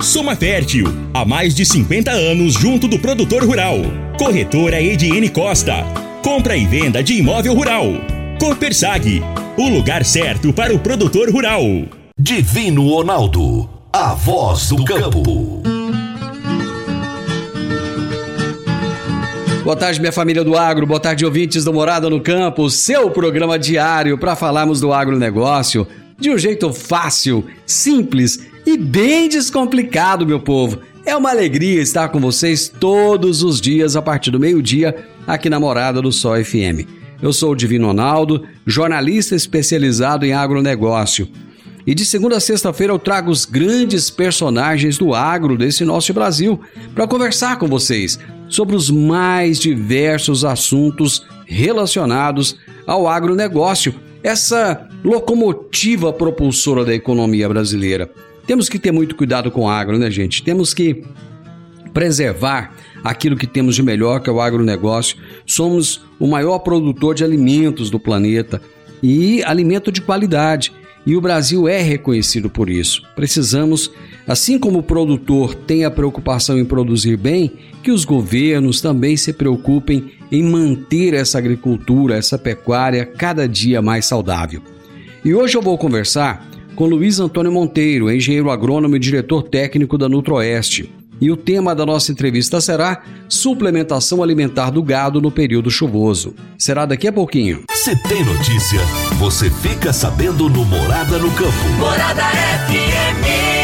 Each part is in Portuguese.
Soma Fértil. Há mais de 50 anos junto do produtor rural. Corretora Ediene Costa. Compra e venda de imóvel rural. Copersag. O lugar certo para o produtor rural. Divino Ronaldo. A voz do campo. Boa tarde, minha família do agro. Boa tarde, ouvintes do Morada no Campo. Seu programa diário para falarmos do agronegócio de um jeito fácil, simples e bem descomplicado, meu povo. É uma alegria estar com vocês todos os dias a partir do meio-dia aqui na Morada do Sol FM. Eu sou o Divino Ronaldo, jornalista especializado em agronegócio. E de segunda a sexta-feira eu trago os grandes personagens do agro desse nosso Brasil para conversar com vocês sobre os mais diversos assuntos relacionados ao agronegócio, essa locomotiva propulsora da economia brasileira. Temos que ter muito cuidado com o agro, né, gente? Temos que preservar aquilo que temos de melhor, que é o agronegócio. Somos o maior produtor de alimentos do planeta e alimento de qualidade. E o Brasil é reconhecido por isso. Precisamos, assim como o produtor tem a preocupação em produzir bem, que os governos também se preocupem em manter essa agricultura, essa pecuária cada dia mais saudável. E hoje eu vou conversar com Luiz Antônio Monteiro, engenheiro agrônomo e diretor técnico da Nutroeste. E o tema da nossa entrevista será suplementação alimentar do gado no período chuvoso. Será daqui a pouquinho. Se tem notícia, você fica sabendo no Morada no Campo. Morada FM.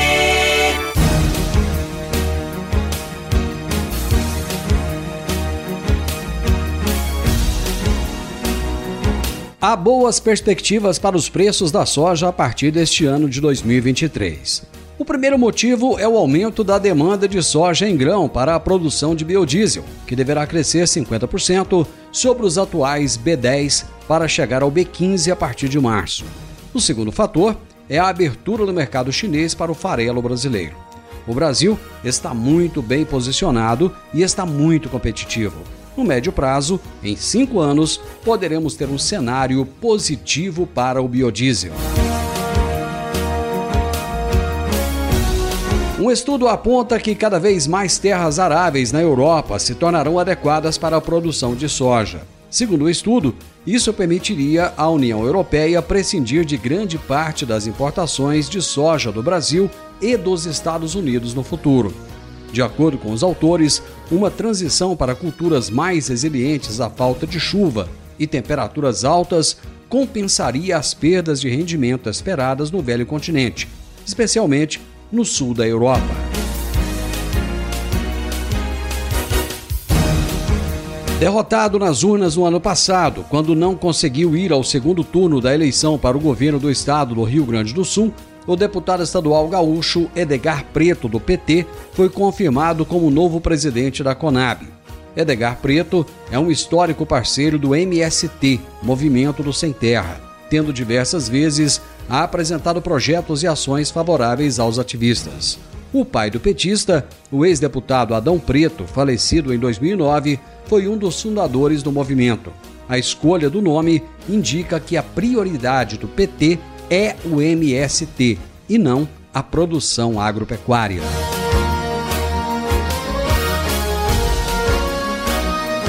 Há boas perspectivas para os preços da soja a partir deste ano de 2023. O primeiro motivo é o aumento da demanda de soja em grão para a produção de biodiesel, que deverá crescer 50% sobre os atuais B10 para chegar ao B15 a partir de março. O segundo fator é a abertura do mercado chinês para o farelo brasileiro. O Brasil está muito bem posicionado e está muito competitivo. No médio prazo, em cinco anos, poderemos ter um cenário positivo para o biodiesel. Um estudo aponta que cada vez mais terras aráveis na Europa se tornarão adequadas para a produção de soja. Segundo o estudo, isso permitiria à União Europeia prescindir de grande parte das importações de soja do Brasil e dos Estados Unidos no futuro. De acordo com os autores, uma transição para culturas mais resilientes à falta de chuva e temperaturas altas compensaria as perdas de rendimento esperadas no velho continente, especialmente no sul da Europa. Derrotado nas urnas no ano passado, quando não conseguiu ir ao segundo turno da eleição para o governo do estado do Rio Grande do Sul, o deputado estadual gaúcho Edgar Preto, do PT, foi confirmado como novo presidente da Conab. Edgar Preto é um histórico parceiro do MST, Movimento do Sem Terra, tendo diversas vezes apresentado projetos e ações favoráveis aos ativistas. O pai do petista, o ex-deputado Adão Preto, falecido em 2009, foi um dos fundadores do movimento. A escolha do nome indica que a prioridade do PT é o MST e não a produção agropecuária.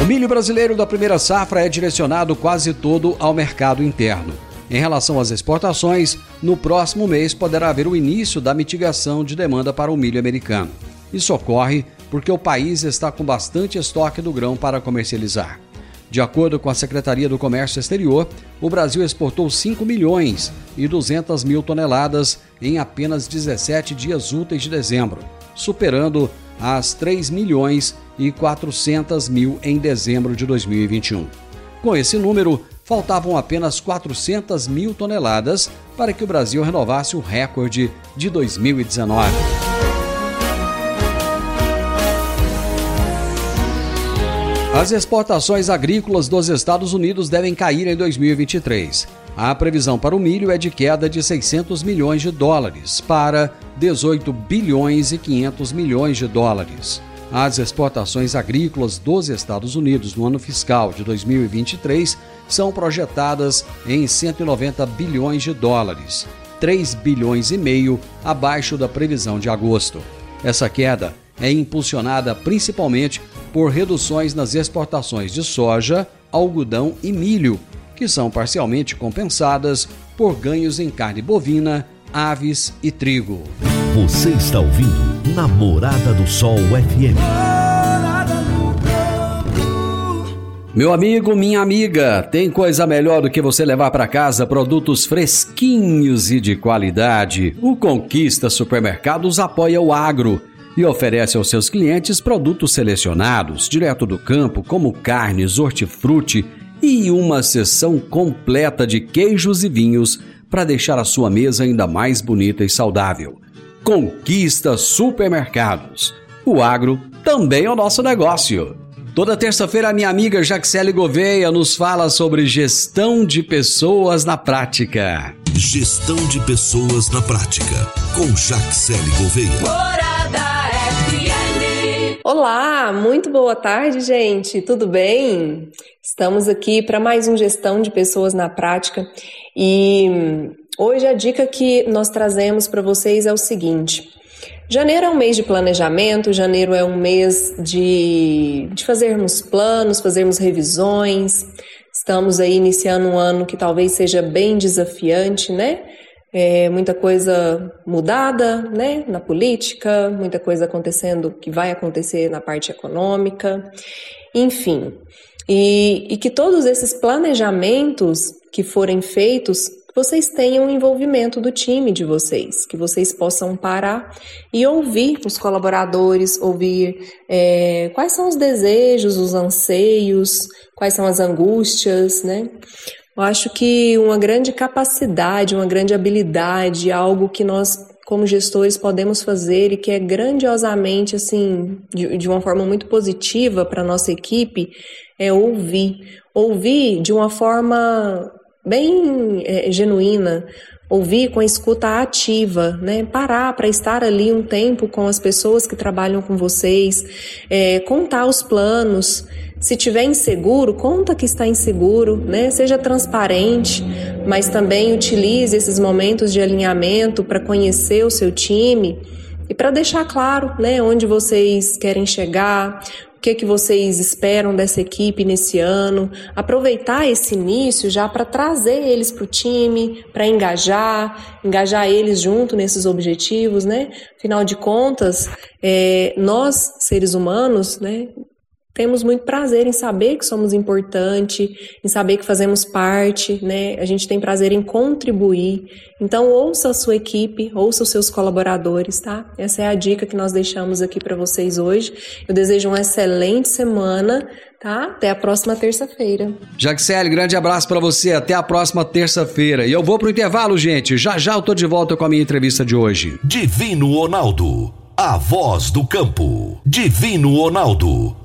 O milho brasileiro da primeira safra é direcionado quase todo ao mercado interno. Em relação às exportações, no próximo mês poderá haver o início da mitigação de demanda para o milho americano. Isso ocorre porque o país está com bastante estoque do grão para comercializar. De acordo com a Secretaria do Comércio Exterior, o Brasil exportou 5 milhões e 200 mil toneladas em apenas 17 dias úteis de dezembro, superando as 3 milhões e 400 mil em dezembro de 2021. Com esse número, faltavam apenas 400 mil toneladas para que o Brasil renovasse o recorde de 2019. As exportações agrícolas dos Estados Unidos devem cair em 2023. A previsão para o milho é de queda de 600 milhões de dólares para 18 bilhões e 500 milhões de dólares. As exportações agrícolas dos Estados Unidos no ano fiscal de 2023 são projetadas em 190 bilhões de dólares, 3 bilhões e meio abaixo da previsão de agosto. Essa queda é impulsionada principalmente por reduções nas exportações de soja, algodão e milho, que são parcialmente compensadas por ganhos em carne bovina, aves e trigo. Você está ouvindo Namorada do Sol FM. Meu amigo, minha amiga, tem coisa melhor do que você levar para casa produtos fresquinhos e de qualidade. O Conquista Supermercados apoia o agro e oferece aos seus clientes produtos selecionados, direto do campo, como carnes, hortifruti e uma seção completa de queijos e vinhos para deixar a sua mesa ainda mais bonita e saudável. Conquista Supermercados. O agro também é o nosso negócio. Toda terça-feira, a minha amiga Jaxele Gouveia nos fala sobre gestão de pessoas na prática. Gestão de pessoas na prática, com Jaxele Gouveia. FM. Olá, muito boa tarde, gente. Tudo bem? Estamos aqui para mais um Gestão de Pessoas na Prática e hoje a dica que nós trazemos para vocês é o seguinte. Janeiro é um mês de planejamento, janeiro é um mês de, de fazermos planos, fazermos revisões. Estamos aí iniciando um ano que talvez seja bem desafiante, né? É, muita coisa mudada, né? Na política, muita coisa acontecendo que vai acontecer na parte econômica, enfim. E, e que todos esses planejamentos que forem feitos vocês tenham envolvimento do time de vocês, que vocês possam parar e ouvir os colaboradores, ouvir é, quais são os desejos, os anseios, quais são as angústias, né? Eu acho que uma grande capacidade, uma grande habilidade, algo que nós como gestores podemos fazer e que é grandiosamente assim de, de uma forma muito positiva para nossa equipe é ouvir, ouvir de uma forma bem é, genuína, ouvir com a escuta ativa, né? Parar para estar ali um tempo com as pessoas que trabalham com vocês, é, contar os planos. Se tiver inseguro, conta que está inseguro, né? Seja transparente, mas também utilize esses momentos de alinhamento para conhecer o seu time e para deixar claro, né, onde vocês querem chegar, que, que vocês esperam dessa equipe nesse ano, aproveitar esse início já para trazer eles para o time, para engajar, engajar eles junto nesses objetivos, né? Afinal de contas, é, nós, seres humanos, né, temos muito prazer em saber que somos importantes, em saber que fazemos parte, né? A gente tem prazer em contribuir. Então, ouça a sua equipe, ouça os seus colaboradores, tá? Essa é a dica que nós deixamos aqui para vocês hoje. Eu desejo uma excelente semana, tá? Até a próxima terça-feira. Jaxele, grande abraço para você. Até a próxima terça-feira. E eu vou pro intervalo, gente. Já já eu tô de volta com a minha entrevista de hoje. Divino Ronaldo, a voz do campo. Divino Ronaldo,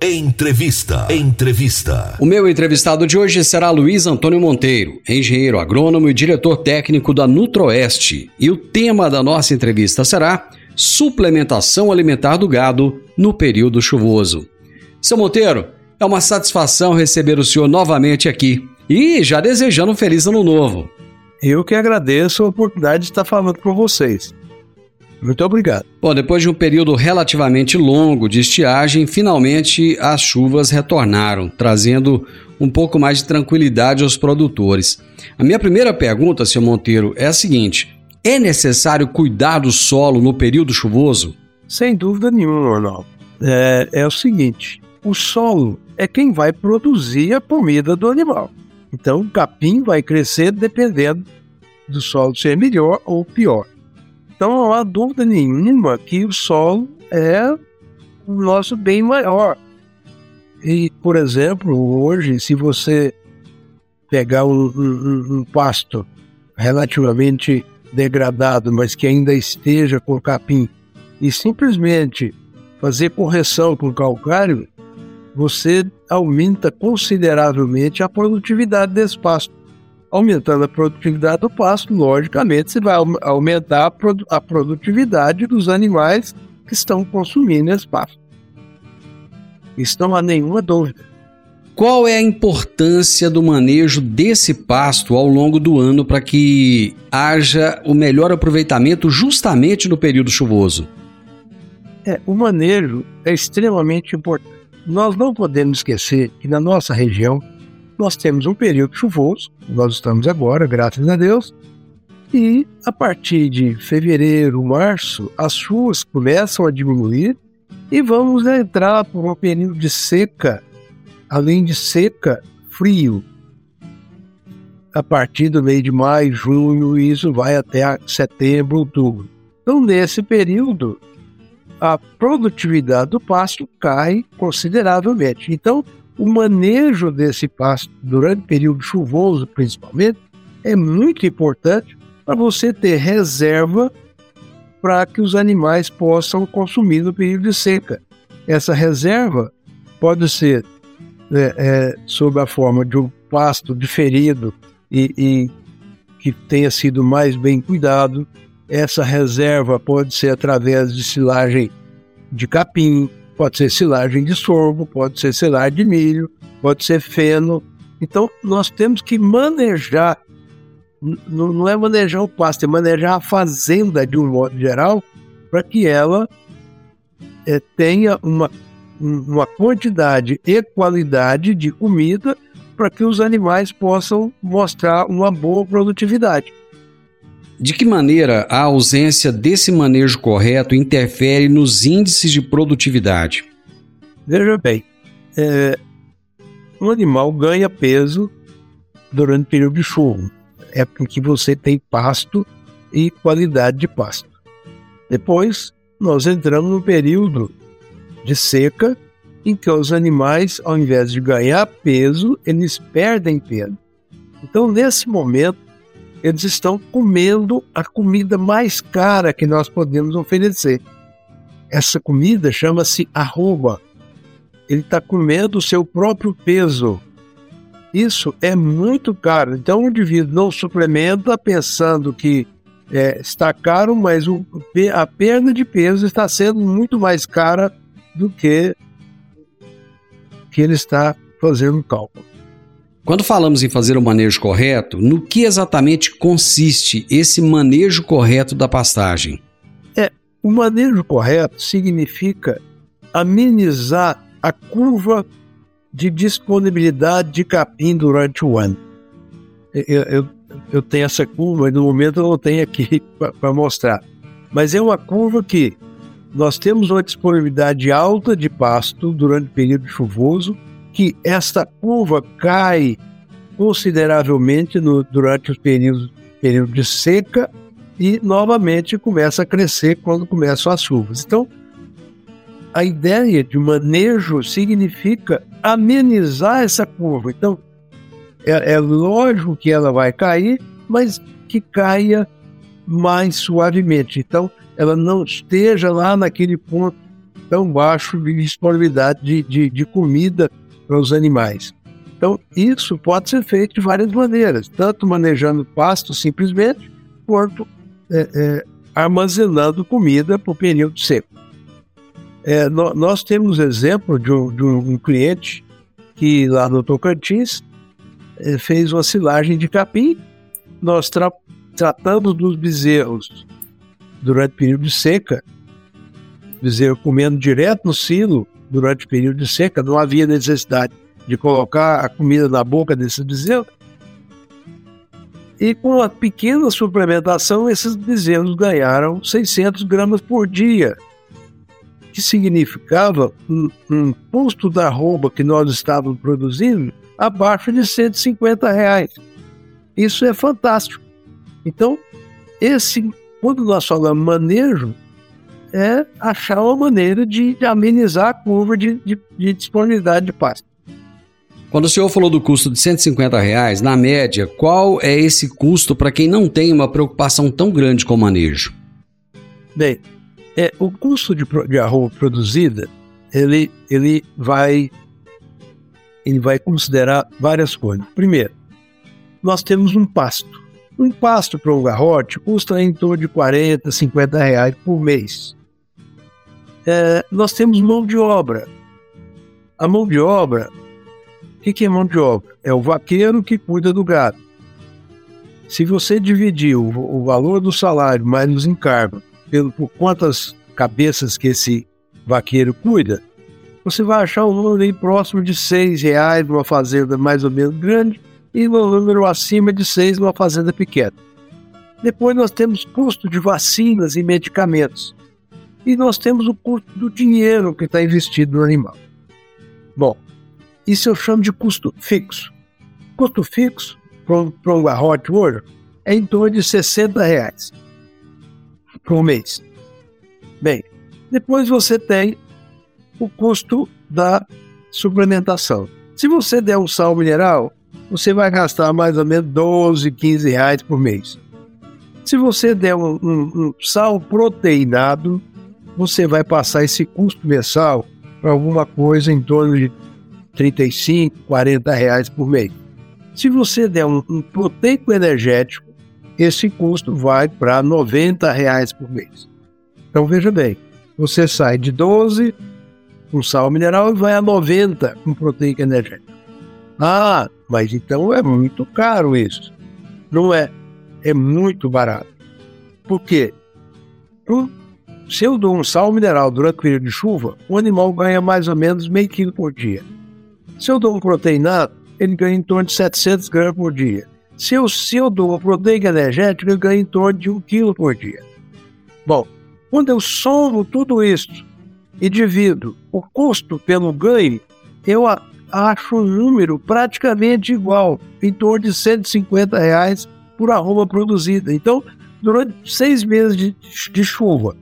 Entrevista. Entrevista. O meu entrevistado de hoje será Luiz Antônio Monteiro, engenheiro agrônomo e diretor técnico da Nutroeste. E o tema da nossa entrevista será suplementação alimentar do gado no período chuvoso. Seu Monteiro, é uma satisfação receber o senhor novamente aqui e já desejando um feliz ano novo. Eu que agradeço a oportunidade de estar falando com vocês. Muito obrigado. Bom, depois de um período relativamente longo de estiagem, finalmente as chuvas retornaram, trazendo um pouco mais de tranquilidade aos produtores. A minha primeira pergunta, seu Monteiro, é a seguinte: é necessário cuidar do solo no período chuvoso? Sem dúvida nenhuma, Arnaldo. É, é o seguinte: o solo é quem vai produzir a comida do animal. Então, o capim vai crescer dependendo do solo ser melhor ou pior. Então, não há dúvida nenhuma que o solo é o nosso bem maior. E, por exemplo, hoje, se você pegar um, um, um pasto relativamente degradado, mas que ainda esteja com capim, e simplesmente fazer correção com calcário, você aumenta consideravelmente a produtividade desse pasto. Aumentando a produtividade do pasto, logicamente, você vai aumentar a, produ a produtividade dos animais que estão consumindo esse pasto. Isso não há nenhuma dúvida. Qual é a importância do manejo desse pasto ao longo do ano para que haja o melhor aproveitamento justamente no período chuvoso? É, o manejo é extremamente importante. Nós não podemos esquecer que na nossa região nós temos um período chuvoso, nós estamos agora, graças a Deus, e a partir de fevereiro, março, as chuvas começam a diminuir e vamos entrar por um período de seca, além de seca, frio. A partir do mês de maio, junho, isso vai até setembro, outubro. Então, nesse período, a produtividade do pasto cai consideravelmente. Então, o manejo desse pasto durante período chuvoso, principalmente, é muito importante para você ter reserva para que os animais possam consumir no período de seca. Essa reserva pode ser é, é, sob a forma de um pasto diferido e, e que tenha sido mais bem cuidado, essa reserva pode ser através de silagem de capim, pode ser silagem de sorgo, pode ser silagem de milho, pode ser feno. Então, nós temos que manejar, não é manejar o pasto, é manejar a fazenda de um modo geral, para que ela é, tenha uma, uma quantidade e qualidade de comida para que os animais possam mostrar uma boa produtividade. De que maneira a ausência desse manejo correto interfere nos índices de produtividade? Veja bem, é, um animal ganha peso durante o período de chuva, é porque você tem pasto e qualidade de pasto. Depois, nós entramos no período de seca, em que os animais, ao invés de ganhar peso, eles perdem peso. Então, nesse momento, eles estão comendo a comida mais cara que nós podemos oferecer. Essa comida chama-se arroba. Ele está comendo o seu próprio peso. Isso é muito caro. Então, o indivíduo não suplementa pensando que é, está caro, mas o, a perda de peso está sendo muito mais cara do que que ele está fazendo cálculo. Quando falamos em fazer o manejo correto, no que exatamente consiste esse manejo correto da pastagem? É, o manejo correto significa amenizar a curva de disponibilidade de capim durante o ano. Eu, eu, eu tenho essa curva, e no momento eu não tenho aqui para mostrar. Mas é uma curva que nós temos uma disponibilidade alta de pasto durante o período chuvoso, que esta curva cai consideravelmente no, durante períodos, período de seca e novamente começa a crescer quando começam as chuvas. Então, a ideia de manejo significa amenizar essa curva. Então, é, é lógico que ela vai cair, mas que caia mais suavemente. Então, ela não esteja lá naquele ponto tão baixo de disponibilidade de, de, de comida para os animais. Então, isso pode ser feito de várias maneiras, tanto manejando pasto simplesmente, quanto é, é, armazenando comida para o período seco. É, no, nós temos exemplo de um, de um, cliente que lá no Tocantins é, fez uma silagem de capim. Nós tra tratamos dos bezerros durante o período de seca, bezerro comendo direto no silo durante o período de seca, não havia necessidade de colocar a comida na boca desses bezerros. E com uma pequena suplementação, esses bezerros ganharam 600 gramas por dia, que significava um, um custo da arroba que nós estávamos produzindo abaixo de 150 reais. Isso é fantástico. Então, esse, quando nós falamos manejo, é achar uma maneira de, de amenizar a curva de, de, de disponibilidade de pasto. Quando o senhor falou do custo de 150 reais, na média, qual é esse custo para quem não tem uma preocupação tão grande com o manejo? Bem, é, o custo de, de arroba produzida, ele, ele, vai, ele vai considerar várias coisas. Primeiro, nós temos um pasto. Um pasto para um garrote custa em torno de 40, 50 reais por mês. É, nós temos mão de obra. A mão de obra o que, que é mão de obra? É o vaqueiro que cuida do gado. Se você dividir o, o valor do salário mais os encargos pelo, por quantas cabeças que esse vaqueiro cuida, você vai achar um número aí próximo de seis reais numa fazenda mais ou menos grande e um número acima de seis numa fazenda pequena. Depois nós temos custo de vacinas e medicamentos. E nós temos o custo do dinheiro que está investido no animal. Bom, isso eu chamo de custo fixo. Custo fixo para um garrote hoje é em torno de 60 reais por mês. Bem, depois você tem o custo da suplementação. Se você der um sal mineral, você vai gastar mais ou menos 12, 15 reais por mês. Se você der um, um, um sal proteinado, você vai passar esse custo mensal para alguma coisa em torno de 35, 40 reais por mês. Se você der um, um proteico energético, esse custo vai para 90 reais por mês. Então veja bem, você sai de 12 com sal mineral e vai a 90 com proteico energético. Ah, mas então é muito caro isso. Não é, é muito barato. Por quê? Se eu dou um sal mineral durante o período de chuva, o animal ganha mais ou menos meio quilo por dia. Se eu dou um proteinado, ele ganha em torno de 700 gramas por dia. Se eu, se eu dou uma proteína energética, ele ganha em torno de 1 quilo por dia. Bom, quando eu somo tudo isso e divido o custo pelo ganho, eu acho um número praticamente igual, em torno de 150 reais por arroba produzida. Então, durante seis meses de, de chuva,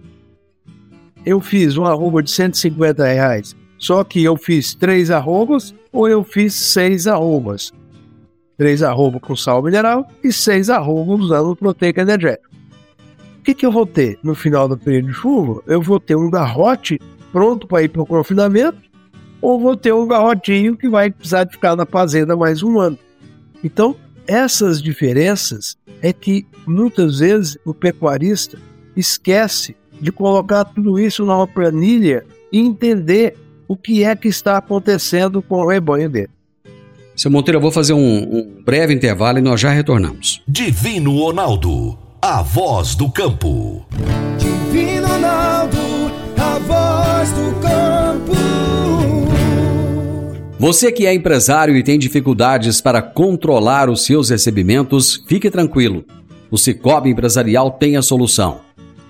eu fiz uma arroba de 150 reais, só que eu fiz três arrobas ou eu fiz seis arrobas. Três arrobas com sal mineral e seis arrobas usando proteica energética. O que, que eu vou ter no final do período de chuva? Eu vou ter um garrote pronto para ir para o confinamento ou vou ter um garrotinho que vai precisar de ficar na fazenda mais um ano. Então, essas diferenças é que muitas vezes o pecuarista esquece de colocar tudo isso numa planilha e entender o que é que está acontecendo com o rebanho dele. Seu Monteiro, eu vou fazer um, um breve intervalo e nós já retornamos. Divino Ronaldo, a voz do campo. Divino Ronaldo, a voz do campo. Você que é empresário e tem dificuldades para controlar os seus recebimentos, fique tranquilo. O Cicobi Empresarial tem a solução.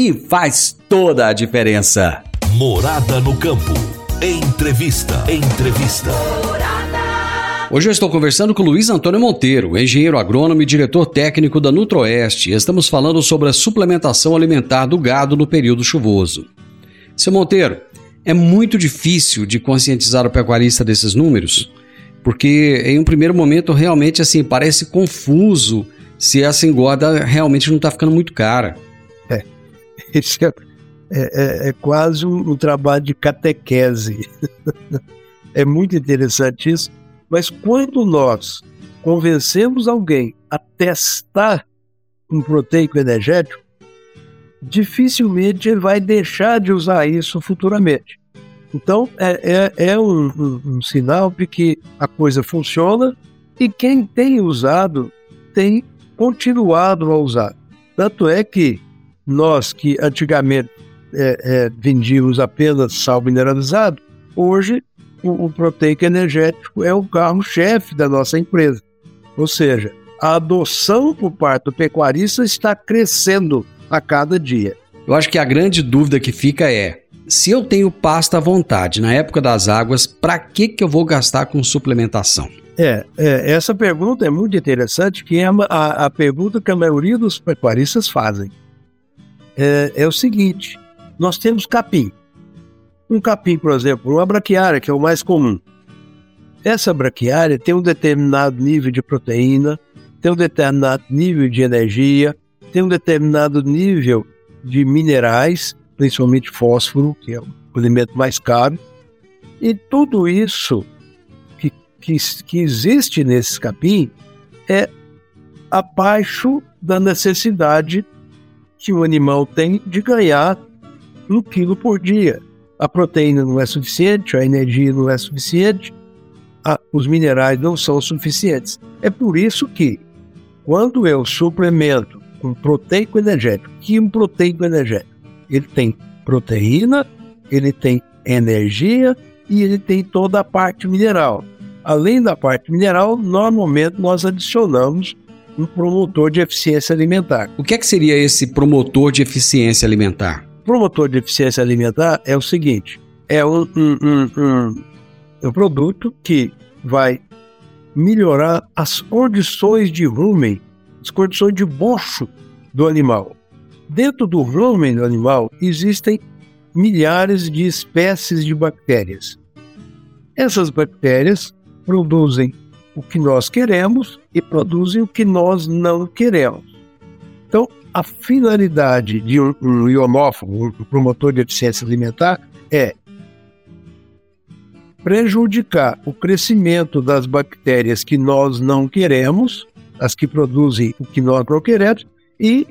e faz toda a diferença. Morada no campo. Entrevista. Entrevista. Hoje eu estou conversando com Luiz Antônio Monteiro, engenheiro agrônomo e diretor técnico da Nutroeste. Estamos falando sobre a suplementação alimentar do gado no período chuvoso. Seu Monteiro, é muito difícil de conscientizar o pecuarista desses números, porque em um primeiro momento realmente assim parece confuso se essa engorda realmente não está ficando muito cara. É, é- é- é quase um, um trabalho de catequese. é muito interessante isso. Mas quando nós convencemos alguém a testar um proteico energético, dificilmente ele vai deixar de usar isso futuramente. Então, é, é, é um, um- um sinal de que a coisa funciona e quem tem usado tem continuado a usar. Tanto é que nós que antigamente é, é, vendíamos apenas sal mineralizado, hoje o, o proteico energético é o carro-chefe da nossa empresa. Ou seja, a adoção por parte do pecuarista está crescendo a cada dia. Eu acho que a grande dúvida que fica é: se eu tenho pasta à vontade na época das águas, para que, que eu vou gastar com suplementação? É, é, essa pergunta é muito interessante, que é a, a- a pergunta que a maioria dos pecuaristas fazem. É, é o seguinte: nós temos capim. Um capim, por exemplo, uma braquiária, que é o mais comum. Essa braquiária tem um determinado nível de proteína, tem um determinado nível de energia, tem um determinado nível de minerais, principalmente fósforo, que é o elemento mais caro. E tudo isso que, que, que existe nesse capim é abaixo da necessidade que o animal tem de ganhar um quilo por dia. A proteína não é suficiente, a energia não é suficiente, a- os minerais não são suficientes. É por isso que, quando eu suplemento um proteico energético, que um proteico energético, ele tem proteína, ele tem energia e ele tem toda a parte mineral. Além da parte mineral, normalmente nós adicionamos um promotor de eficiência alimentar. O que é que seria esse promotor de eficiência alimentar? Promotor de eficiência alimentar é o seguinte: é um, um- um- um- um produto que vai melhorar as condições de rumen, as condições de bocho do animal. Dentro do rumen do animal existem milhares de espécies de bactérias. Essas bactérias produzem o que nós queremos e produzem o que nós não queremos. Então, a finalidade de um, um um promotor de eficiência alimentar, é prejudicar o crescimento das bactérias que nós não queremos, as que produzem o que nós não queremos, e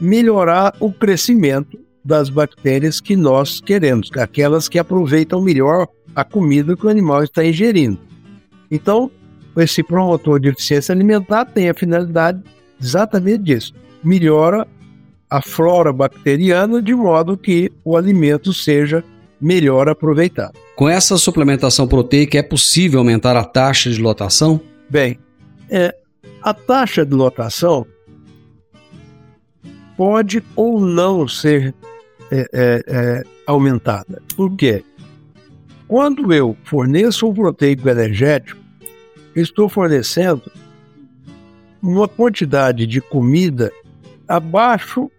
melhorar o crescimento das bactérias que nós queremos, aquelas que aproveitam melhor a comida que o animal está ingerindo. Então, esse promotor de eficiência alimentar tem a finalidade exatamente disso. Melhora a flora bacteriana de modo que o alimento seja melhor aproveitado. Com essa suplementação proteica, é possível aumentar a taxa de lotação? Bem, é, a taxa de lotação pode ou não ser é, é, é, aumentada. Por quê? Quando eu forneço um proteico energético, estou fornecendo uma quantidade de comida abaixo,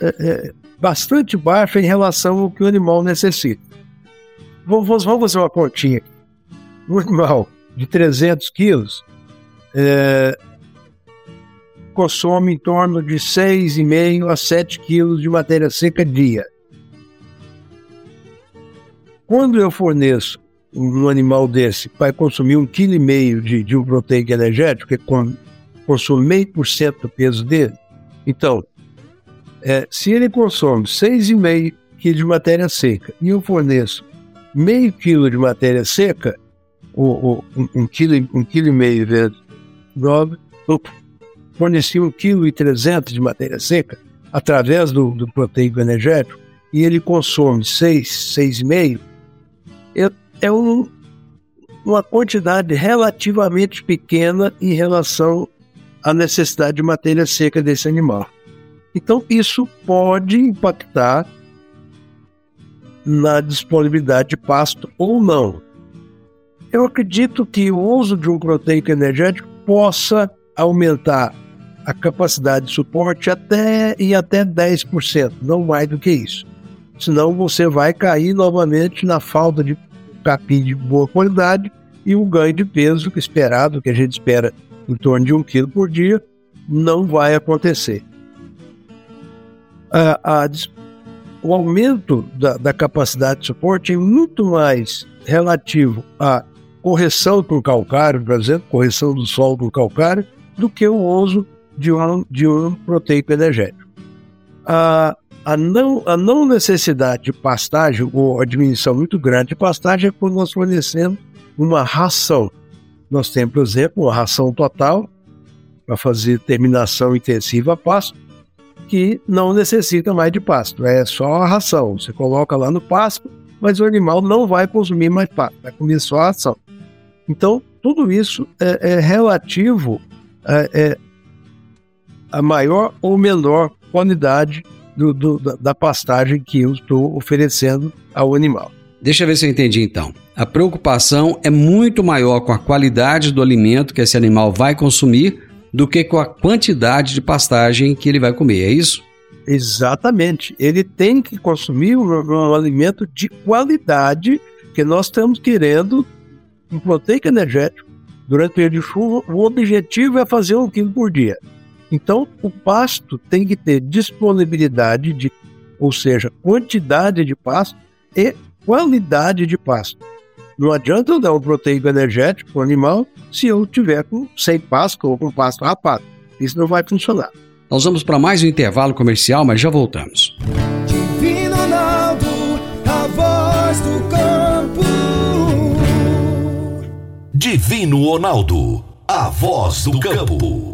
é, é, bastante baixa em relação ao que o animal necessita. Vamos, vamos fazer uma continha. Um animal de 300 quilos é, consome em torno de 6,5 a 7 quilos de matéria seca dia. Quando eu forneço um animal desse vai consumir um quilo e meio de, de um proteico energético, que consome meio por cento do peso dele, então, é, se ele consome 6,5 kg de matéria seca e eu forneço meio quilo de matéria seca, ou, ou um, quilo, um quilo e meio vezes 9, eu forneci um quilo e 300 de matéria seca através do, do proteico energético, e ele consome 6, 6,5, é, um, uma quantidade relativamente pequena em relação à necessidade de matéria seca desse animal. Então, isso pode impactar na disponibilidade de pasto ou não. Eu acredito que o uso de um proteico energético possa aumentar a capacidade de suporte até em até 10%, não mais do que isso. Senão você vai cair novamente na falta de capim de boa qualidade e o ganho de peso esperado, que a gente espera em torno de um quilo por dia, não vai acontecer. A, a, o aumento da, da capacidade de suporte é muito mais relativo à correção por calcário, por exemplo, correção do solo por calcário, do que o uso de um, de um proteico energético. A, a, não, a não necessidade de pastagem, ou a diminuição muito grande de pastagem, é quando nós fornecemos uma ração. Nós temos, por exemplo, uma ração total para fazer terminação intensiva a pasto, que não necessita mais de pasto, é só a ração. Você coloca lá no pasto, mas o animal não vai consumir mais pasto, vai comer só a ração. Então, tudo isso é, é relativo a, é, a maior ou menor qualidade do, do, da pastagem que eu estou oferecendo ao animal. Deixa eu ver se eu entendi então. A preocupação é muito maior com a qualidade do alimento que esse animal vai consumir do que com a quantidade de pastagem que ele vai comer, é isso? Exatamente. Ele tem que consumir um, um alimento de qualidade que nós estamos querendo um proteico energético durante o período de chuva. O objetivo é fazer um quilo por dia. Então, o pasto tem que ter disponibilidade de, ou seja, quantidade de pasto e qualidade de pasto. Não adianta eu dar um proteico energético para o animal se eu tiver com sem pasto ou com pasto rapado. Isso não vai funcionar. Nós vamos para mais um intervalo comercial, mas já voltamos. Divino Ronaldo, a voz do campo. Divino Ronaldo, a voz do campo.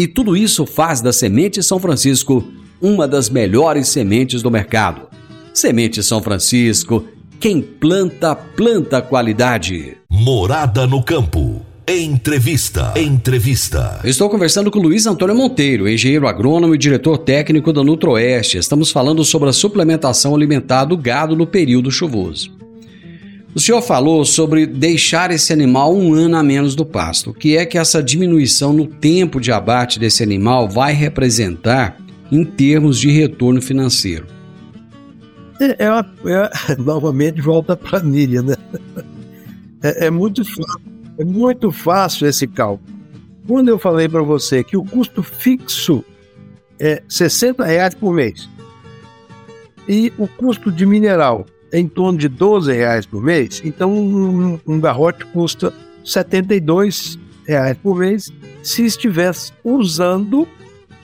E tudo isso faz da Semente São Francisco uma das melhores sementes do mercado. Semente São Francisco quem planta, planta qualidade. Morada no campo. Entrevista. Entrevista. estou conversando com Luiz Antônio Monteiro, engenheiro agrônomo e diretor técnico da Nutroeste. Estamos falando sobre a suplementação alimentar do gado no período chuvoso. O senhor falou sobre deixar esse animal um ano a menos do pasto. O que é que essa diminuição no tempo de abate desse animal vai representar em termos de retorno financeiro? É, é, uma, é novamente volta à planilha, né? É, é, muito é muito fácil esse cálculo. Quando eu falei para você que o custo fixo é 60 reais por mês e o custo de mineral em torno de 12 reais por mês, então um, um garrote custa 72 reais por mês se estivesse usando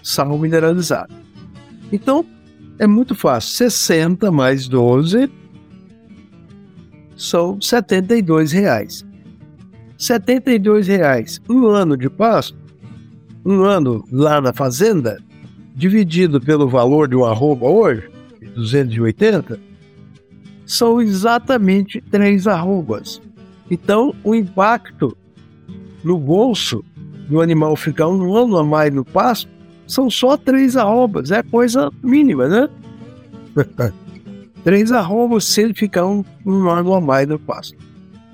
sal mineralizado. Então, é muito fácil. 60 mais 12 são 72 reais. 72 reais. Um ano de pasto, um ano lá na fazenda, dividido pelo valor de um arroba hoje, 280, são exatamente três arrobas. Então, o impacto no bolso do animal ficar um ano a mais no pasto são só três arrobas, é coisa mínima, né? três arrobas se ele ficar um, um ano a mais no pasto.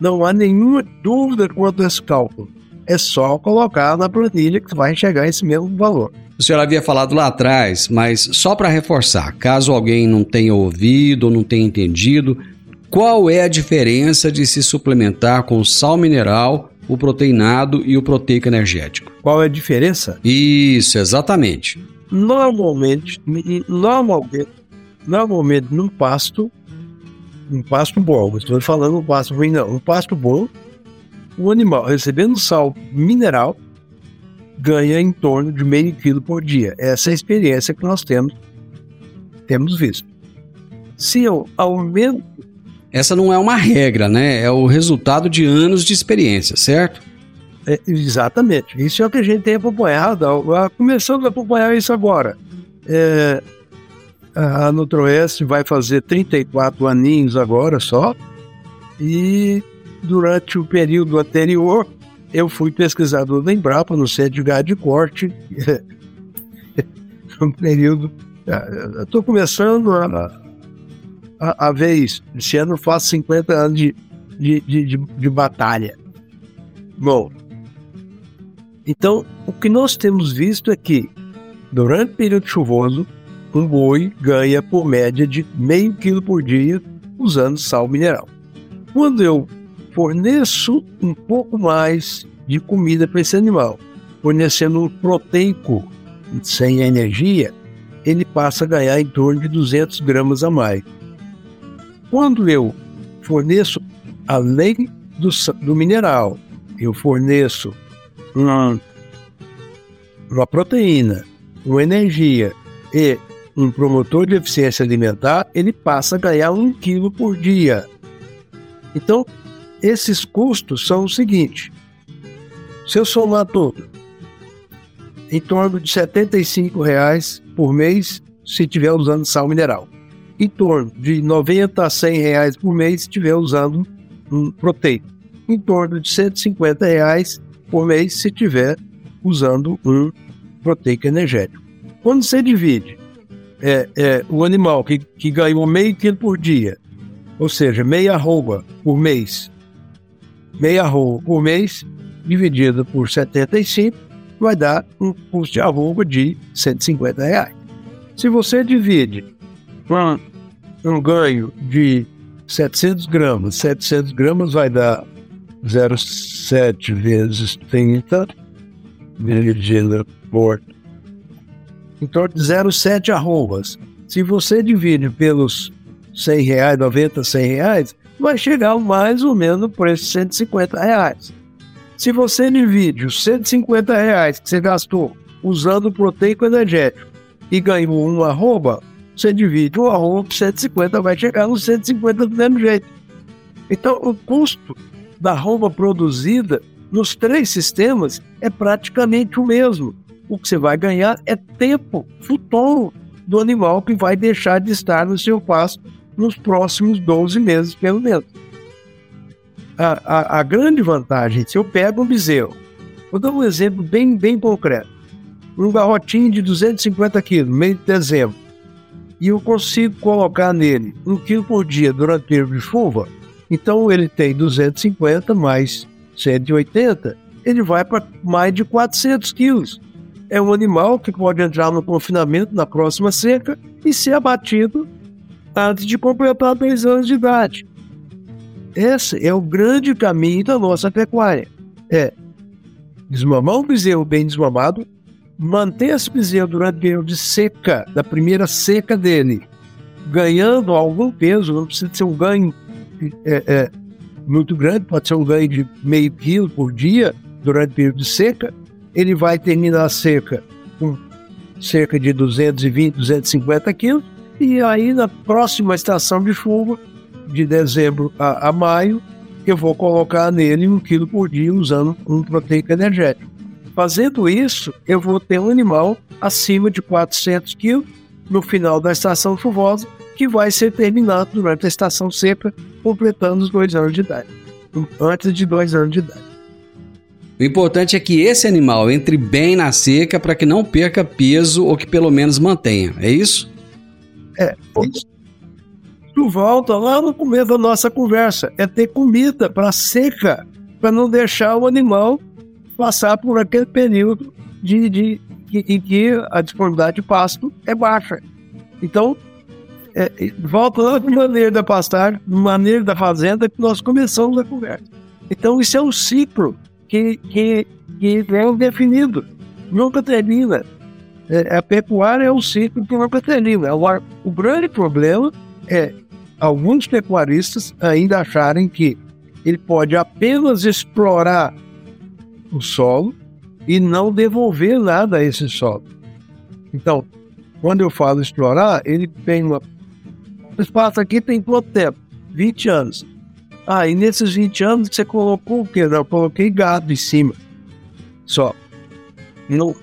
Não há nenhuma dúvida quanto a esse cálculo. É só colocar na planilha que vai chegar esse mesmo valor. O senhor havia falado lá atrás, mas só para reforçar, caso alguém não tenha ouvido ou não tenha entendido, qual é a diferença de se suplementar com sal mineral o proteinado e o proteico energético. Qual é a diferença? Isso, exatamente. Normalmente, normalmente, normalmente no pasto, um pasto bom, estou falando um pasto ruim, não. Um pasto bom, o animal recebendo sal mineral ganha em torno de meio quilo por dia. Essa é a experiência que nós temos, temos visto. Se eu aumento. Essa não é uma regra, né? É o resultado de anos de experiência, certo? É, exatamente. Isso é o que a gente tem acompanhado. Começando a acompanhar isso agora. É, a Nutroeste vai fazer 34 aninhos agora só. E durante o período anterior, eu fui pesquisador da Embrapa no Centro de Gado de Corte. um período. Estou começando a, a, a ver isso. Esse ano eu faço 50 anos de, de, de, de, de batalha. Bom, então o que nós temos visto é que durante o período chuvoso, um boi ganha por média de meio quilo por dia usando sal mineral. Quando eu forneço um pouco mais de comida para esse animal, fornecendo um proteico sem energia, ele passa a ganhar em torno de 200 gramas a mais. Quando eu forneço, além do, do mineral, eu forneço uma, uma proteína, uma energia e um promotor de eficiência alimentar, ele passa a ganhar um quilo por dia. Então, esses custos são o seguinte: se eu somar tudo, em torno de 75 reais por mês se estiver usando sal mineral. Em torno de 90 a 100 reais por mês se estiver usando um proteico. Em torno de 150 reais por mês se estiver usando um proteico energético. Quando você divide é, é, o animal que, que ganhou meio quilo por dia, ou seja, meia arroba por mês, meia arroba por mês, dividido por 75, vai dar um custo de arroba de 150 reais. Se você divide um, um ganho de 700 gramas, 700 gramas vai dar 0,7 vezes 30 dividido por em torno de 0,7 arrobas. Se você divide pelos 100 reais, 90, 100 reais, vai chegar mais ou menos no preço de 150 reais. Se você divide os 150 reais que você gastou usando o proteico energético e ganhou um arroba, você divide o arroba por 150, vai chegar nos 150 do mesmo jeito. Então, o custo da arroba produzida nos três sistemas é praticamente o mesmo. O que você vai ganhar é tempo futuro do animal que vai deixar de estar no seu pasto nos próximos 12 meses, pelo menos. A, a, a grande vantagem, se eu pego um bezerro, vou dar um exemplo bem, bem concreto. Um garrotinho de 250 quilos, meio de dezembro, e eu consigo colocar nele um quilo por dia durante o período de chuva, então ele tem 250 mais 180, ele vai para mais de 400 quilos. É um animal que pode entrar no confinamento na próxima seca e ser abatido antes de completar dois anos de idade. Esse é o grande caminho da nossa pecuária. É desmamar um bezerro bem desmamado, manter esse bezerro durante o período de seca, da primeira seca dele, ganhando algum peso, não precisa ser um ganho é, é, muito grande, pode ser um ganho de meio quilo por dia durante o período de seca. Ele vai terminar a seca com cerca de 220, 250 quilos, e aí na próxima estação de chuva, de dezembro a, a maio, eu vou colocar nele um quilo por dia usando um proteico energético. Fazendo isso, eu vou ter um animal acima de 400 quilos no final da estação chuvosa, que vai ser terminado durante a estação seca, completando os dois anos de idade. Antes de dois anos de idade. O importante é que esse animal entre bem na seca para que não perca peso ou que pelo menos mantenha. É isso? É. Tu volta lá no começo da nossa conversa. É ter comida para seca, para não deixar o animal passar por aquele período de, de, de, em que a disponibilidade de pasto é baixa. Então, é, volta lá no maneiro da pastagem, no maneiro da fazenda que nós começamos a conversa. Então, isso é um ciclo que, que, que é definido, nunca termina. É, a pecuária é um ciclo que nunca termina. O, o grande problema é alguns pecuaristas ainda acharem que ele pode apenas explorar o solo e não devolver nada a esse solo. Então, quando eu falo explorar, ele tem uma. O espaço aqui tem quanto tempo? 20 anos. Ah, e nesses 20 anos você colocou o quê? Não, eu coloquei gado em cima. Só. Não,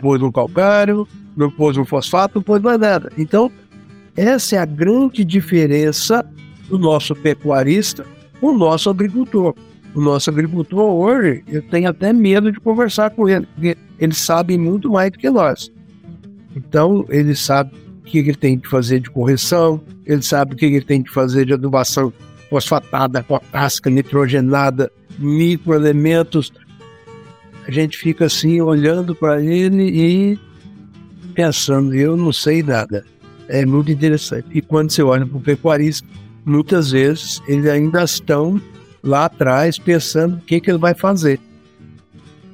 pôs um calcário, pôs um fosfato, pôs mais nada. Então, essa é a grande diferença do nosso pecuarista o nosso agricultor. O nosso agricultor hoje, eu tenho até medo de conversar com ele, porque ele sabe muito mais do que nós. Então, ele sabe o que ele tem que fazer de correção, ele sabe o que ele tem que fazer de adubação fosfatada, potássica, nitrogenada, microelementos. A gente fica assim olhando para ele e pensando, eu não sei nada. É muito interessante. E quando você olha para o pecuarista, muitas vezes eles ainda estão lá atrás pensando o que, que ele vai fazer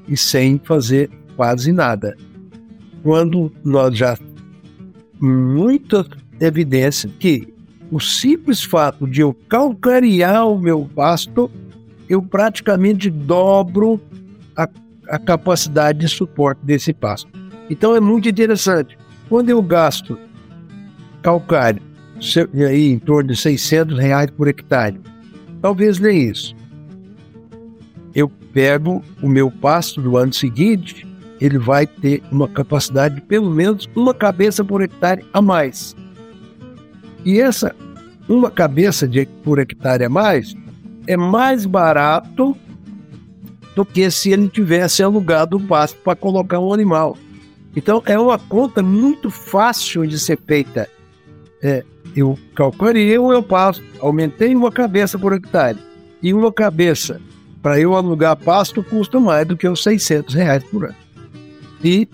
e sem fazer quase nada. Quando nós já muita evidência que o simples fato de eu calcarear o meu pasto, eu praticamente dobro a, a capacidade de suporte desse pasto. Então é muito interessante. Quando eu gasto calcário aí, em torno de 600 reais por hectare, talvez nem isso. Eu pego o meu pasto do ano seguinte ele vai ter uma capacidade de pelo menos uma cabeça por hectare a mais. E essa uma cabeça de, por hectare a mais é mais barato do que se ele tivesse alugado o pasto para colocar um animal. Então é uma conta muito fácil de ser feita. É, eu calculei o meu pasto, aumentei uma cabeça por hectare. E uma cabeça para eu alugar pasto custa mais do que os 600 reais por ano. E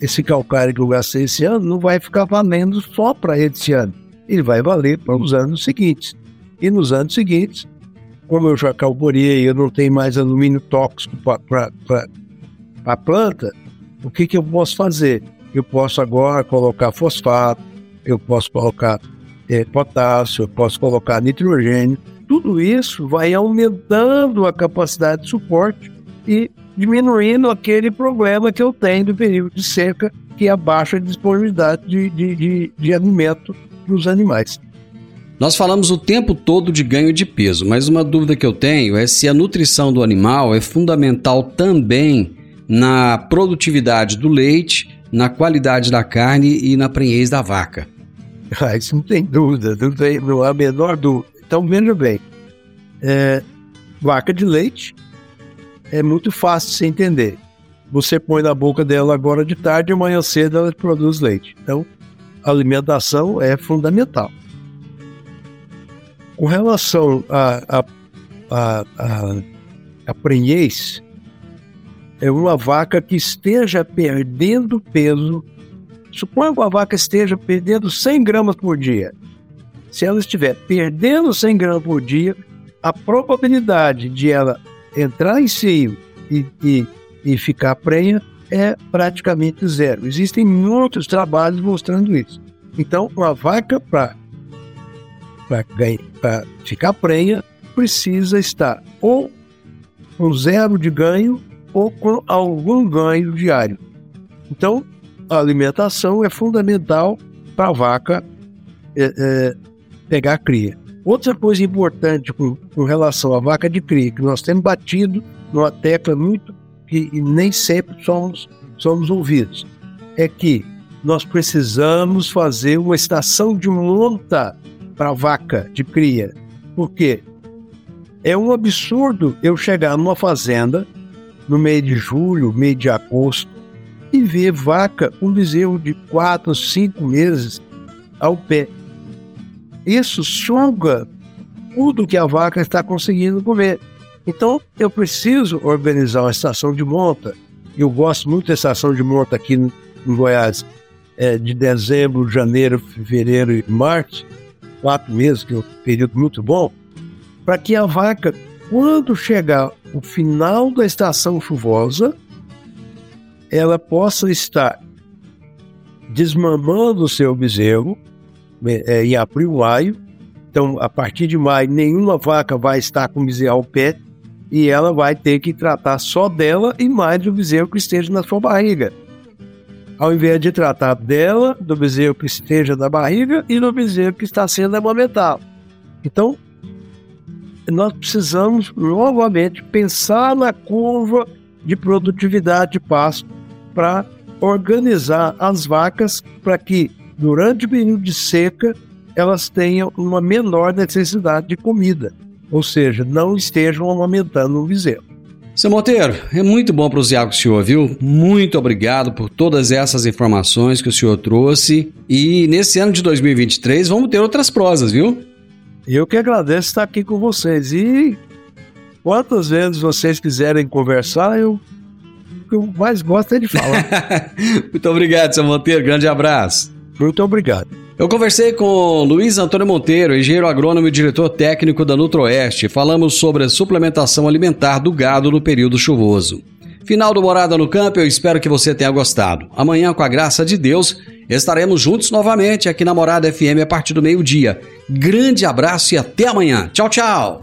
esse calcário que eu gastei esse ano não vai ficar valendo só para esse ano. Ele vai valer para os anos seguintes. E nos anos seguintes, como eu já calculei, eu não tenho mais alumínio tóxico para a planta, o que, que eu posso fazer? Eu posso agora colocar fosfato, eu posso colocar é, potássio, eu posso colocar nitrogênio. Tudo isso vai aumentando a capacidade de suporte e diminuindo aquele problema que eu tenho do período de seca, que é a baixa disponibilidade de, de, de, de alimento para os animais. Nós falamos o tempo todo de ganho de peso, mas uma dúvida que eu tenho é se a nutrição do animal é fundamental também na produtividade do leite, na qualidade da carne e na prenhez da vaca. Ah, isso não tem dúvida, não, tem, não há a menor dúvida. Então, veja bem, é, vaca de leite é muito fácil de se entender. Você põe na boca dela agora de tarde e amanhã cedo ela produz leite. Então, a alimentação é fundamental. Com relação a, a, a, a, a prenhez, é uma vaca que esteja perdendo peso. Suponha que a vaca esteja perdendo 100 gramas por dia. Se ela estiver perdendo 100 gramas por dia, a probabilidade de ela entrar em seio e, e, e ficar prenha é praticamente zero. Existem muitos trabalhos mostrando isso. Então, uma vaca para ficar prenha precisa estar ou com zero de ganho ou com algum ganho diário. Então, a alimentação é fundamental para a vaca é, é, pegar cria. Outra coisa importante com, com, relação à vaca de cria, que nós temos batido numa tecla muito que nem sempre somos, somos ouvidos, é que nós precisamos fazer uma estação de monta para vaca de cria. Por quê? É um absurdo eu chegar numa fazenda no meio de julho, meio de agosto, e ver vaca, um bezerro de quatro, cinco meses ao pé. Isso suga tudo que a vaca está conseguindo comer. Então, eu preciso organizar uma estação de monta. Eu gosto muito da estação de monta aqui em Goiás, é, de dezembro, janeiro, fevereiro e março, quatro meses, que é um período muito bom, para que a vaca, quando chegar o final da estação chuvosa, ela possa estar desmamando o seu bezerro é, em abril, maio. Então, a partir de maio, nenhuma vaca vai estar com bezerro ao pé e ela vai ter que tratar só dela e mais do bezerro que esteja na sua barriga. Ao invés de tratar dela, do bezerro que esteja na barriga e do bezerro que está sendo amamentado. Então, nós precisamos novamente pensar na curva de produtividade de pasto para organizar as vacas para que durante o período de seca elas tenham uma menor necessidade de comida, ou seja, não estejam amamentando o bezerro. Seu Monteiro, é muito bom prosear com o senhor, viu? Muito obrigado por todas essas informações que o senhor trouxe. E nesse ano de 2023 vamos ter outras prosas, viu? Eu que agradeço estar aqui com vocês. E quantas vezes vocês quiserem conversar, eu o que eu mais gosto é de falar. muito obrigado, seu Monteiro. Grande abraço. Muito obrigado. Eu conversei com Luiz Antônio Monteiro, engenheiro agrônomo e diretor técnico da Nutroeste. Falamos sobre a suplementação alimentar do gado no período chuvoso. Final do Morada no Campo, eu espero que você tenha gostado. Amanhã, com a graça de Deus, estaremos juntos novamente aqui na Morada FM a partir do meio-dia. Grande abraço e até amanhã. Tchau, tchau.